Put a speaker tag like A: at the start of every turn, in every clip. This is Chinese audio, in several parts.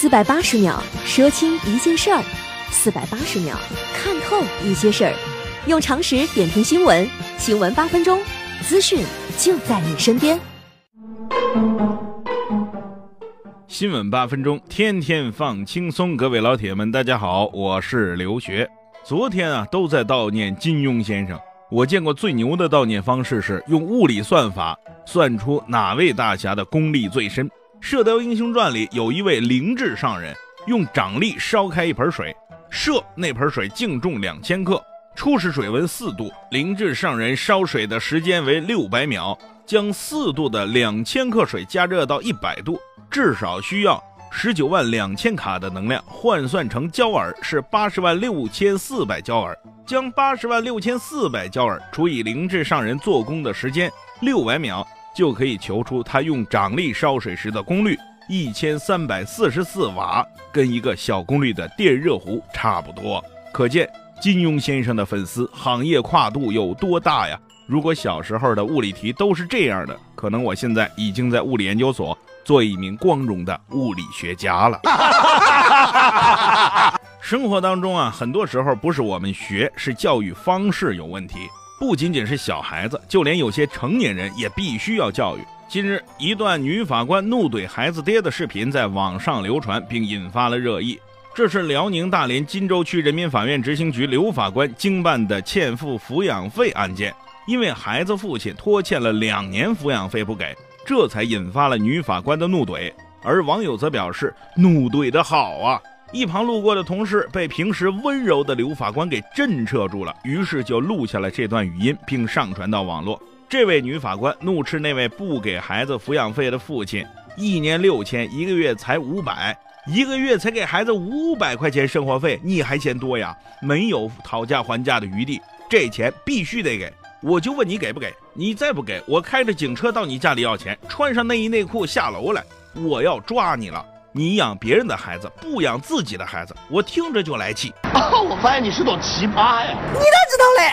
A: 四百八十秒说清一件事儿，四百八十秒看透一些事儿，用常识点评新闻，新闻八分钟，资讯就在你身边。
B: 新闻八分钟，天天放轻松。各位老铁们，大家好，我是刘学。昨天啊，都在悼念金庸先生。我见过最牛的悼念方式是用物理算法算出哪位大侠的功力最深。《射雕英雄传》里有一位灵智上人，用掌力烧开一盆水，射那盆水净重两千克，初始水温四度，灵智上人烧水的时间为六百秒，将四度的两千克水加热到一百度，至少需要。十九万两千卡的能量换算成焦耳是八十万六千四百焦耳，将八十万六千四百焦耳除以灵智上人做工的时间六百秒，就可以求出他用掌力烧水时的功率一千三百四十四瓦，跟一个小功率的电热壶差不多。可见金庸先生的粉丝行业跨度有多大呀！如果小时候的物理题都是这样的，可能我现在已经在物理研究所。做一名光荣的物理学家了。生活当中啊，很多时候不是我们学，是教育方式有问题。不仅仅是小孩子，就连有些成年人也必须要教育。近日，一段女法官怒怼孩子爹的视频在网上流传，并引发了热议。这是辽宁大连金州区人民法院执行局刘法官经办的欠付抚养费案件，因为孩子父亲拖欠了两年抚养费不给。这才引发了女法官的怒怼，而网友则表示怒怼的好啊！一旁路过的同事被平时温柔的刘法官给震慑住了，于是就录下了这段语音，并上传到网络。这位女法官怒斥那位不给孩子抚养费的父亲：一年六千，一个月才五百，一个月才给孩子五百块钱生活费，你还嫌多呀？没有讨价还价的余地，这钱必须得给。我就问你给不给？你再不给我，开着警车到你家里要钱，穿上内衣内裤下楼来，我要抓你了！你养别人的孩子，不养自己的孩子，我听着就来气。
C: 哦，我发现你是朵奇葩呀！
A: 你咋知道嘞？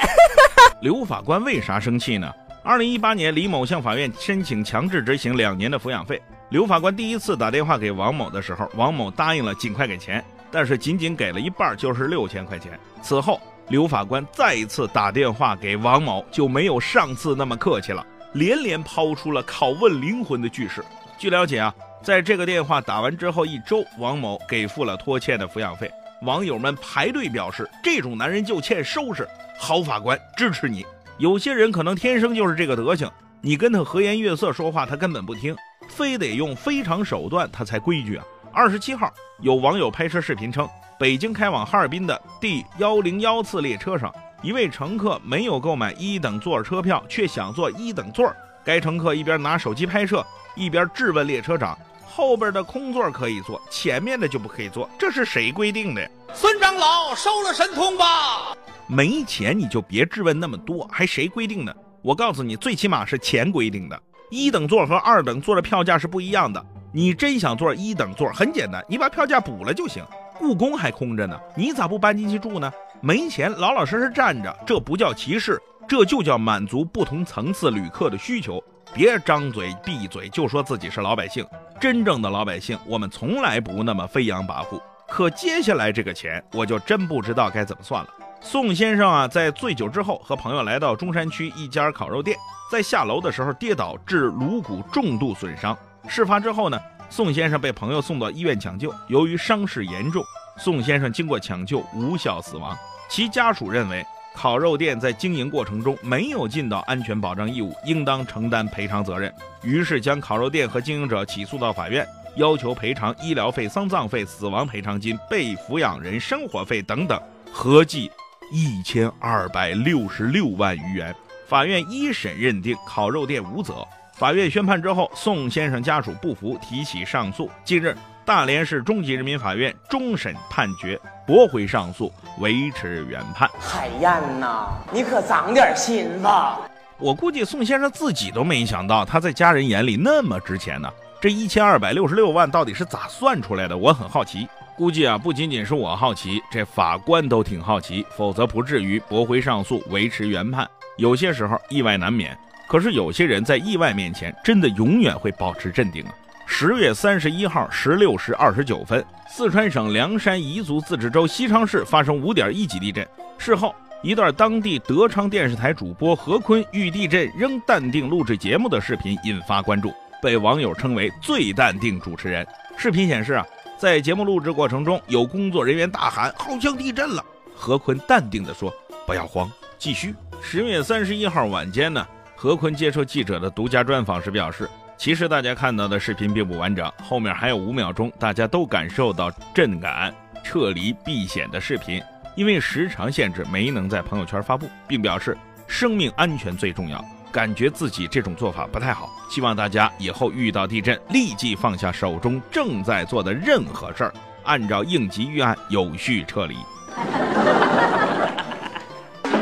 B: 刘法官为啥生气呢？二零一八年，李某向法院申请强制执行两年的抚养费。刘法官第一次打电话给王某的时候，王某答应了尽快给钱，但是仅仅给了一半，就是六千块钱。此后。刘法官再一次打电话给王某，就没有上次那么客气了，连连抛出了拷问灵魂的句式。据了解啊，在这个电话打完之后一周，王某给付了拖欠的抚养费。网友们排队表示，这种男人就欠收拾。好法官支持你。有些人可能天生就是这个德行，你跟他和颜悦色说话，他根本不听，非得用非常手段，他才规矩啊。二十七号，有网友拍摄视频称。北京开往哈尔滨的第幺零幺次列车上，一位乘客没有购买一等座车票，却想坐一等座。该乘客一边拿手机拍摄，一边质问列车长：“后边的空座可以坐，前面的就不可以坐，这是谁规定的？”
C: 孙长老收了神通吧！
B: 没钱你就别质问那么多，还谁规定的？我告诉你，最起码是钱规定的。一等座和二等座的票价是不一样的。你真想坐一等座，很简单，你把票价补了就行。故宫还空着呢，你咋不搬进去住呢？没钱，老老实实站着，这不叫歧视，这就叫满足不同层次旅客的需求。别张嘴闭嘴就说自己是老百姓，真正的老百姓，我们从来不那么飞扬跋扈。可接下来这个钱，我就真不知道该怎么算了。宋先生啊，在醉酒之后和朋友来到中山区一家烤肉店，在下楼的时候跌倒，致颅骨重度损伤。事发之后呢？宋先生被朋友送到医院抢救，由于伤势严重，宋先生经过抢救无效死亡。其家属认为，烤肉店在经营过程中没有尽到安全保障义务，应当承担赔偿责任。于是将烤肉店和经营者起诉到法院，要求赔偿医疗费、丧葬费、死亡赔偿金、被抚养人生活费等等，合计一千二百六十六万余元。法院一审认定烤肉店无责。法院宣判之后，宋先生家属不服，提起上诉。近日，大连市中级人民法院终审判决驳回上诉，维持原判。
D: 海燕呐，你可长点心吧！
B: 我估计宋先生自己都没想到，他在家人眼里那么值钱呢。这一千二百六十六万到底是咋算出来的？我很好奇。估计啊，不仅仅是我好奇，这法官都挺好奇，否则不至于驳回上诉，维持原判。有些时候意外难免。可是有些人在意外面前，真的永远会保持镇定啊！十月三十一号十六时二十九分，四川省凉山彝族自治州西昌市发生五点一级地震。事后，一段当地德昌电视台主播何坤遇地震仍淡定录制节目的视频引发关注，被网友称为“最淡定主持人”。视频显示啊，在节目录制过程中，有工作人员大喊“好像地震了”，何坤淡定地说：“不要慌，继续。”十月三十一号晚间呢，何坤接受记者的独家专访时表示。其实大家看到的视频并不完整，后面还有五秒钟，大家都感受到震感、撤离避险的视频。因为时长限制，没能在朋友圈发布，并表示生命安全最重要。感觉自己这种做法不太好，希望大家以后遇到地震立即放下手中正在做的任何事儿，按照应急预案有序撤离。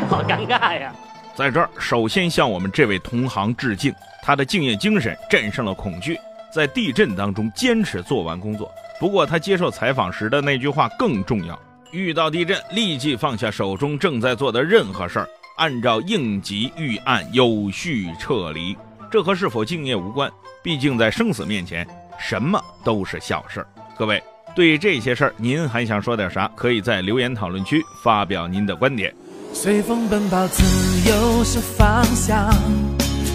D: 好尴尬呀！
B: 在这儿，首先向我们这位同行致敬。他的敬业精神战胜了恐惧，在地震当中坚持做完工作。不过，他接受采访时的那句话更重要：遇到地震，立即放下手中正在做的任何事儿，按照应急预案有序撤离。这和是否敬业无关，毕竟在生死面前，什么都是小事儿。各位，对这些事儿，您还想说点啥？可以在留言讨论区发表您的观点。
E: 随风奔跑，自由是方向。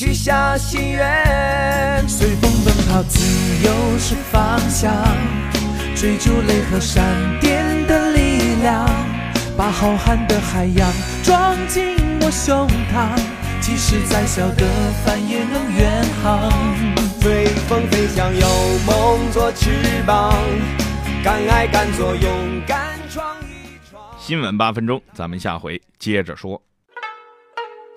F: 许下心愿，
E: 随风奔跑，自由是方向。追逐雷和闪电的力量，把浩瀚的海洋装进我胸膛，即使再小的帆也能远航。
F: 随风飞翔，有梦做翅膀，敢爱敢做，勇敢闯一闯。
B: 新闻八分钟，咱们下回接着说。